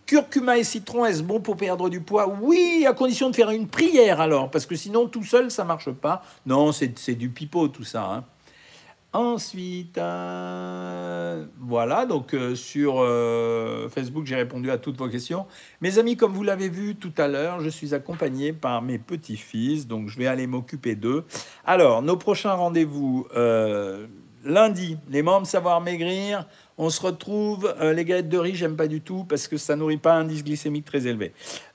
Curcuma et citron, est-ce bon pour perdre du poids? Oui, à condition de faire une prière alors, parce que sinon tout seul ça marche pas. Non, c'est du pipeau tout ça. Hein. Ensuite, euh, voilà, donc euh, sur euh, Facebook, j'ai répondu à toutes vos questions. Mes amis, comme vous l'avez vu tout à l'heure, je suis accompagné par mes petits-fils, donc je vais aller m'occuper d'eux. Alors, nos prochains rendez-vous, lundi, les membres Savoir Maigrir, on se retrouve, euh, les galettes de riz, j'aime pas du tout parce que ça nourrit pas un indice glycémique très élevé.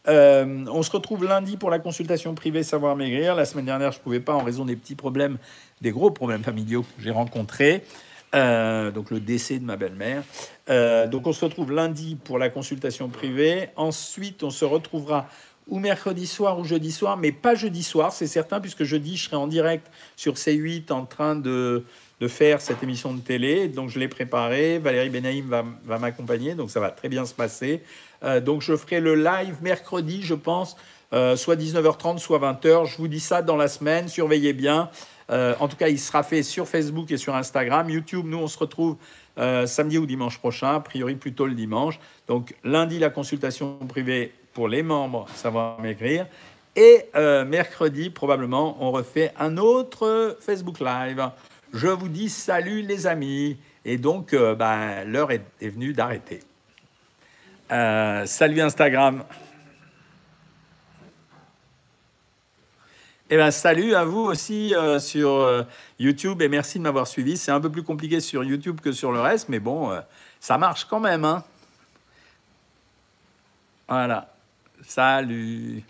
Euh, on se retrouve lundi pour la consultation privée Savoir Maigrir. La semaine dernière, je pouvais pas en raison des petits problèmes, des gros problèmes familiaux que j'ai rencontrés. Euh, donc le décès de ma belle-mère. donc on se retrouve lundi pour la consultation privée. Ensuite, on se retrouvera ou mercredi soir ou jeudi soir, mais pas jeudi soir, c'est certain, puisque jeudi, je serai en direct sur C8 en train de de faire cette émission de télé. Donc je l'ai préparé. Valérie Benaïm va, m'accompagner, donc ça va très bien se passer. Euh, donc je ferai le live mercredi, je pense, euh, soit 19h30, soit 20h. Je vous dis ça dans la semaine, surveillez bien. Euh, en tout cas, il sera fait sur Facebook et sur Instagram. YouTube, nous, on se retrouve samedi ou dimanche prochain, a priori plutôt le dimanche. Donc lundi, la consultation privée pour les membres, savoir m'écrire. Et mercredi, probablement, on refait un autre Facebook Live je vous dis salut les amis. Et donc, euh, ben, l'heure est, venue d'arrêter. Euh, salut Instagram. Eh ben, salut à vous aussi euh, sur YouTube et merci de m'avoir suivi. C'est un peu plus compliqué sur YouTube que sur le reste, mais bon, ça marche quand même. Hein voilà. Salut.